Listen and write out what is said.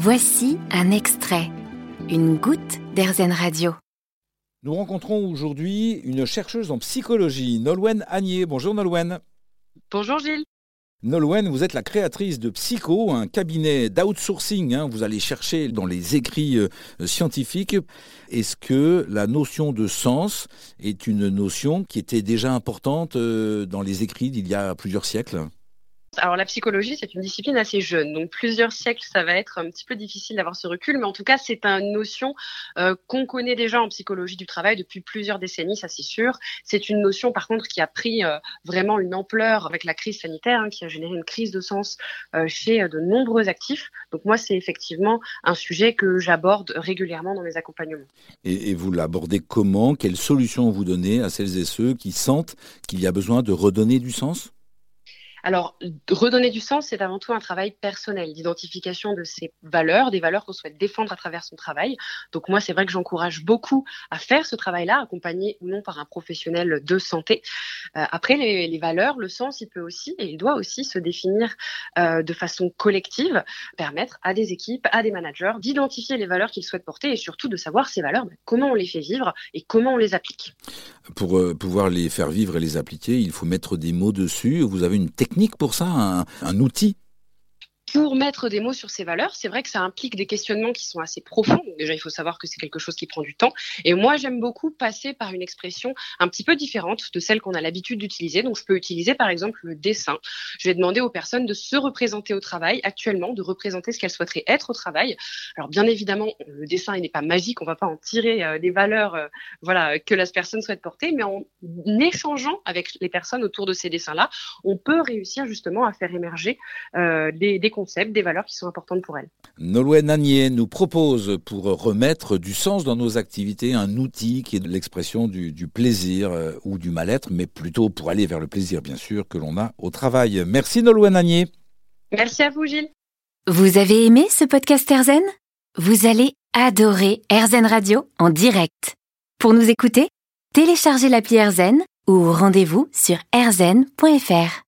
Voici un extrait, une goutte d'Airzen Radio. Nous rencontrons aujourd'hui une chercheuse en psychologie, Nolwenn Agnier. Bonjour Nolwenn. Bonjour Gilles. Nolwenn, vous êtes la créatrice de Psycho, un cabinet d'outsourcing. Hein. vous allez chercher dans les écrits euh, scientifiques. Est-ce que la notion de sens est une notion qui était déjà importante euh, dans les écrits d'il y a plusieurs siècles? Alors la psychologie, c'est une discipline assez jeune, donc plusieurs siècles, ça va être un petit peu difficile d'avoir ce recul, mais en tout cas, c'est une notion euh, qu'on connaît déjà en psychologie du travail depuis plusieurs décennies, ça c'est sûr. C'est une notion, par contre, qui a pris euh, vraiment une ampleur avec la crise sanitaire, hein, qui a généré une crise de sens euh, chez de nombreux actifs. Donc moi, c'est effectivement un sujet que j'aborde régulièrement dans mes accompagnements. Et, et vous l'abordez comment? Quelles solutions vous donnez à celles et ceux qui sentent qu'il y a besoin de redonner du sens? Alors, redonner du sens, c'est avant tout un travail personnel, d'identification de ses valeurs, des valeurs qu'on souhaite défendre à travers son travail. Donc moi, c'est vrai que j'encourage beaucoup à faire ce travail-là, accompagné ou non par un professionnel de santé. Euh, après, les, valeurs, le sens, il peut aussi, et il doit aussi se définir euh, de façon collective, permettre à des équipes, à des managers d'identifier les valeurs qu'ils souhaitent porter et surtout de savoir ces valeurs, ben, comment on les fait vivre et comment on les applique. Pour euh, pouvoir les faire vivre et les appliquer, il faut mettre des mots dessus. Vous avez une pour ça, un, un outil pour mettre des mots sur ces valeurs, c'est vrai que ça implique des questionnements qui sont assez profonds. déjà, il faut savoir que c'est quelque chose qui prend du temps. Et moi, j'aime beaucoup passer par une expression un petit peu différente de celle qu'on a l'habitude d'utiliser. Donc, je peux utiliser par exemple le dessin. Je vais demander aux personnes de se représenter au travail actuellement, de représenter ce qu'elles souhaiteraient être au travail. Alors, bien évidemment, le dessin, il n'est pas magique. On va pas en tirer euh, des valeurs, euh, voilà, que la personne souhaite porter, mais en échangeant avec les personnes autour de ces dessins-là, on peut réussir justement à faire émerger euh, des, des concepts, des valeurs qui sont importantes pour elle. Nolwenn Agnier nous propose, pour remettre du sens dans nos activités, un outil qui est l'expression du, du, plaisir euh, ou du mal-être, mais plutôt pour aller vers le plaisir, bien sûr, que l'on a au travail. Merci Nolwenn Agnier. Merci à vous, Gilles. Vous avez aimé ce podcast Erzen Vous allez adorer Erzen Radio en direct. Pour nous écouter, téléchargez l'appli Erzen ou rendez-vous sur erzen.fr.